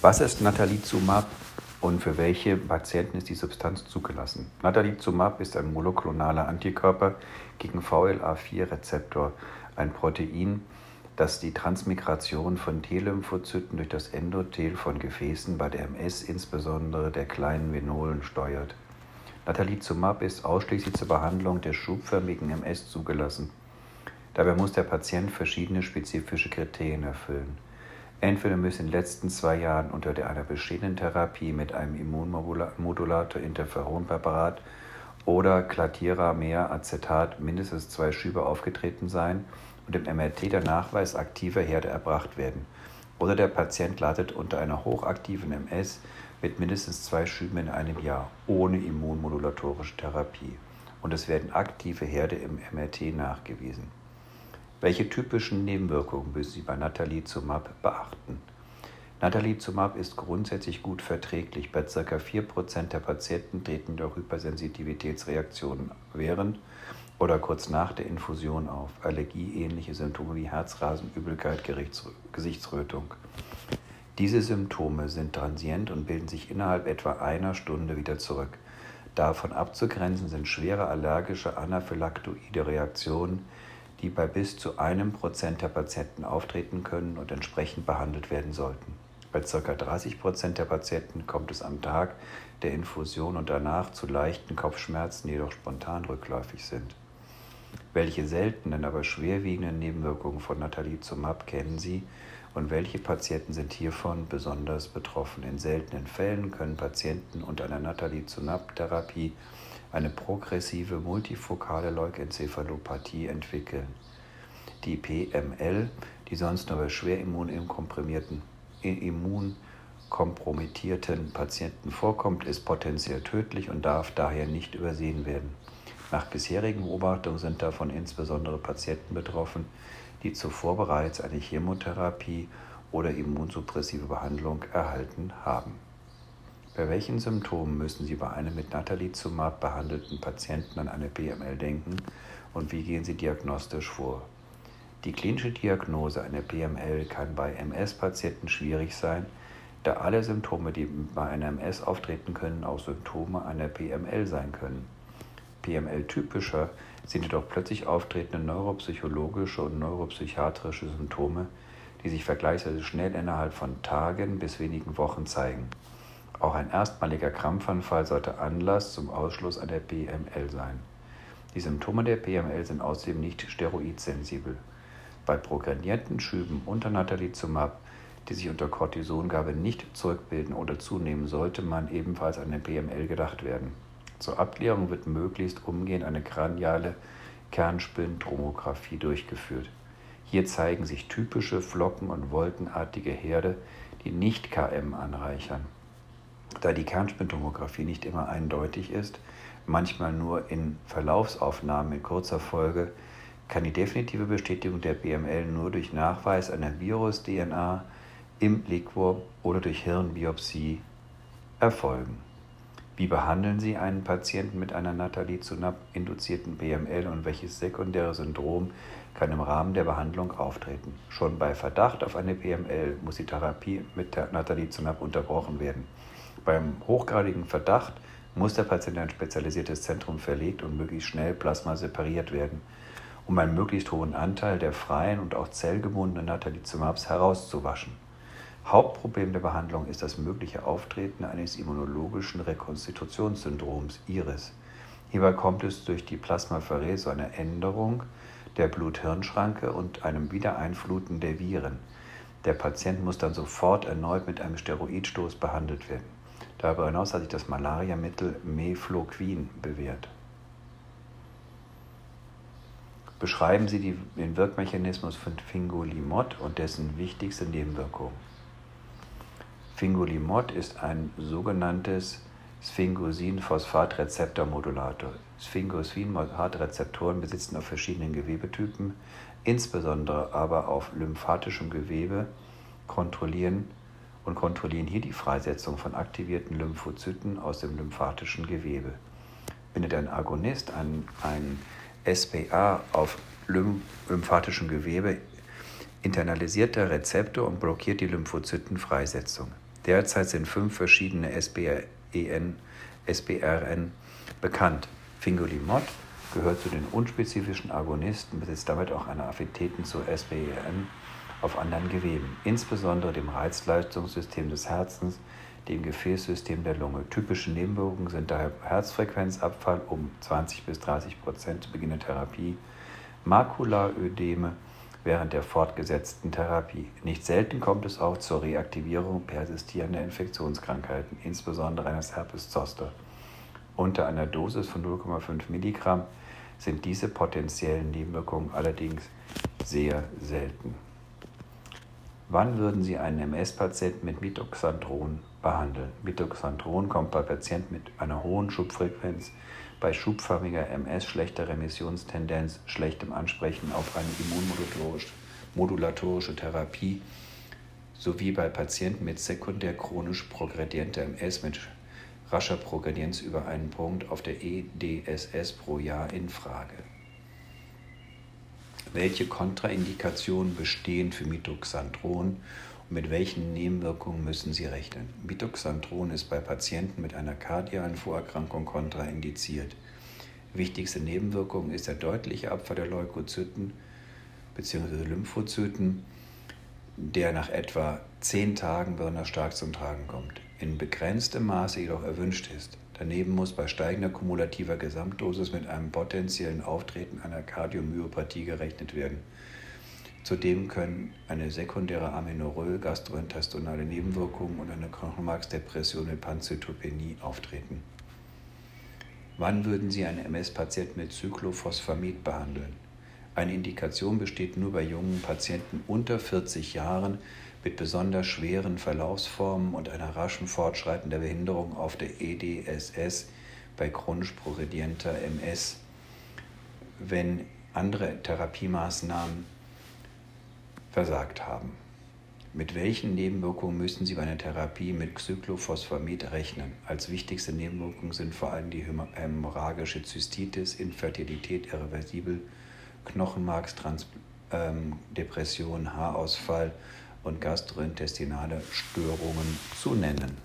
Was ist Natalizumab und für welche Patienten ist die Substanz zugelassen? Natalizumab ist ein monoklonaler Antikörper gegen VLA4-Rezeptor, ein Protein, das die Transmigration von T-Lymphozyten durch das Endothel von Gefäßen bei der MS, insbesondere der kleinen Venolen, steuert. Natalizumab ist ausschließlich zur Behandlung der schubförmigen MS zugelassen. Dabei muss der Patient verschiedene spezifische Kriterien erfüllen. Entweder müssen in den letzten zwei Jahren unter einer bestehenden Therapie mit einem Immunmodulator Interferonpräparat oder Clatiramer Acetat mindestens zwei Schübe aufgetreten sein und im MRT der Nachweis aktiver Herde erbracht werden. Oder der Patient leidet unter einer hochaktiven MS mit mindestens zwei Schüben in einem Jahr ohne immunmodulatorische Therapie. Und es werden aktive Herde im MRT nachgewiesen. Welche typischen Nebenwirkungen müssen Sie bei Natalizumab beachten? Natalizumab ist grundsätzlich gut verträglich. Bei ca. 4% der Patienten treten doch Hypersensitivitätsreaktionen während oder kurz nach der Infusion auf. Allergieähnliche Symptome wie Herzrasen, Übelkeit, Gesichtsrötung. Diese Symptome sind transient und bilden sich innerhalb etwa einer Stunde wieder zurück. Davon abzugrenzen sind schwere allergische anaphylaktoide Reaktionen, die bei bis zu einem Prozent der Patienten auftreten können und entsprechend behandelt werden sollten. Bei ca. 30 Prozent der Patienten kommt es am Tag der Infusion und danach zu leichten Kopfschmerzen, die jedoch spontan rückläufig sind. Welche seltenen, aber schwerwiegenden Nebenwirkungen von Natalizumab kennen Sie und welche Patienten sind hiervon besonders betroffen? In seltenen Fällen können Patienten unter einer Natalizumab-Therapie eine progressive multifokale Leukenzephalopathie entwickeln. Die PML, die sonst nur bei schwer immunkomprimierten immunkompromittierten Patienten vorkommt, ist potenziell tödlich und darf daher nicht übersehen werden. Nach bisherigen Beobachtungen sind davon insbesondere Patienten betroffen, die zuvor bereits eine Chemotherapie oder immunsuppressive Behandlung erhalten haben. Bei welchen Symptomen müssen Sie bei einem mit Natalizumab behandelten Patienten an eine PML denken und wie gehen Sie diagnostisch vor? Die klinische Diagnose einer PML kann bei MS-Patienten schwierig sein, da alle Symptome, die bei einer MS auftreten können, auch Symptome einer PML sein können. PML-typischer sind jedoch plötzlich auftretende neuropsychologische und neuropsychiatrische Symptome, die sich vergleichsweise schnell innerhalb von Tagen bis wenigen Wochen zeigen. Auch ein erstmaliger Krampfanfall sollte Anlass zum Ausschluss einer PML sein. Die Symptome der PML sind außerdem nicht steroidsensibel. Bei progredierten Schüben unter Natalizumab, die sich unter Cortisongabe nicht zurückbilden oder zunehmen, sollte man ebenfalls an eine PML gedacht werden. Zur Abklärung wird möglichst umgehend eine kraniale Kernspintomographie durchgeführt. Hier zeigen sich typische flocken- und wolkenartige Herde, die nicht KM anreichern. Da die Kernspintomographie nicht immer eindeutig ist, manchmal nur in Verlaufsaufnahmen in kurzer Folge, kann die definitive Bestätigung der BML nur durch Nachweis einer Virus-DNA im Liquor oder durch Hirnbiopsie erfolgen. Wie behandeln Sie einen Patienten mit einer Natalizumab-induzierten BML und welches sekundäre Syndrom kann im Rahmen der Behandlung auftreten? Schon bei Verdacht auf eine BML muss die Therapie mit Natalizumab unterbrochen werden. Beim hochgradigen Verdacht muss der Patient in ein spezialisiertes Zentrum verlegt und möglichst schnell Plasma separiert werden, um einen möglichst hohen Anteil der freien und auch zellgebundenen Natalizumabs herauszuwaschen. Hauptproblem der Behandlung ist das mögliche Auftreten eines immunologischen Rekonstitutionssyndroms IRIS. Hierbei kommt es durch die Plasmapherese zu einer Änderung der Blut-Hirn-Schranke und einem Wiedereinfluten der Viren. Der Patient muss dann sofort erneut mit einem Steroidstoß behandelt werden. Darüber hinaus hat sich das Malariamittel Mefloquin bewährt. Beschreiben Sie den Wirkmechanismus von Fingolimod und dessen wichtigste Nebenwirkung. Fingolimod ist ein sogenanntes Sphingosin-Phosphat-Rezeptormodulator. Sphingosin-Phosphat-Rezeptoren besitzen auf verschiedenen Gewebetypen, insbesondere aber auf lymphatischem Gewebe, kontrollieren und kontrollieren hier die Freisetzung von aktivierten Lymphozyten aus dem lymphatischen Gewebe. Bindet ein Agonist ein, ein SPA auf lymphatischem Gewebe, internalisiert der Rezeptor und blockiert die Lymphozytenfreisetzung. Derzeit sind fünf verschiedene SBRN, SBRN bekannt. Fingolimod gehört zu den unspezifischen Agonisten, besitzt damit auch eine Affinität zu SBRN auf anderen Geweben, insbesondere dem Reizleistungssystem des Herzens, dem Gefäßsystem der Lunge. Typische Nebenwirkungen sind daher Herzfrequenzabfall um 20 bis 30 Prozent zu Beginn der Therapie, Makulaödeme während der fortgesetzten Therapie. Nicht selten kommt es auch zur Reaktivierung persistierender Infektionskrankheiten, insbesondere eines Herpes zoster. Unter einer Dosis von 0,5 Milligramm sind diese potenziellen Nebenwirkungen allerdings sehr selten. Wann würden Sie einen MS-Patienten mit Mitoxandron behandeln? Mitoxandron kommt bei Patienten mit einer hohen Schubfrequenz, bei schubförmiger MS, schlechter Remissionstendenz, schlechtem Ansprechen auf eine immunmodulatorische Therapie sowie bei Patienten mit sekundär chronisch progredienter MS mit rascher Progredienz über einen Punkt auf der EDSS pro Jahr in Frage. Welche Kontraindikationen bestehen für Mitoxandron mit welchen Nebenwirkungen müssen Sie rechnen? Mitoxandron ist bei Patienten mit einer kardialen Vorerkrankung kontraindiziert. Wichtigste Nebenwirkung ist der deutliche Abfall der Leukozyten bzw. Lymphozyten, der nach etwa zehn Tagen besonders stark zum Tragen kommt, in begrenztem Maße jedoch erwünscht ist. Daneben muss bei steigender kumulativer Gesamtdosis mit einem potenziellen Auftreten einer Kardiomyopathie gerechnet werden. Zudem können eine sekundäre Amenorrhoe, gastrointestinale Nebenwirkungen und eine Knochenmarksdepression mit Panzytopenie auftreten. Wann würden Sie einen MS-Patienten mit Cyclophosphamid behandeln? Eine Indikation besteht nur bei jungen Patienten unter 40 Jahren mit besonders schweren Verlaufsformen und einer raschen Fortschreiten der Behinderung auf der EDSS bei chronisch progredienter MS, wenn andere Therapiemaßnahmen versagt haben. Mit welchen Nebenwirkungen müssen Sie bei einer Therapie mit Cyclophosphamid rechnen? Als wichtigste Nebenwirkungen sind vor allem die hämorrhagische Zystitis, Infertilität, irreversibel, Knochenmarksdepression, Haarausfall und gastrointestinale Störungen zu nennen.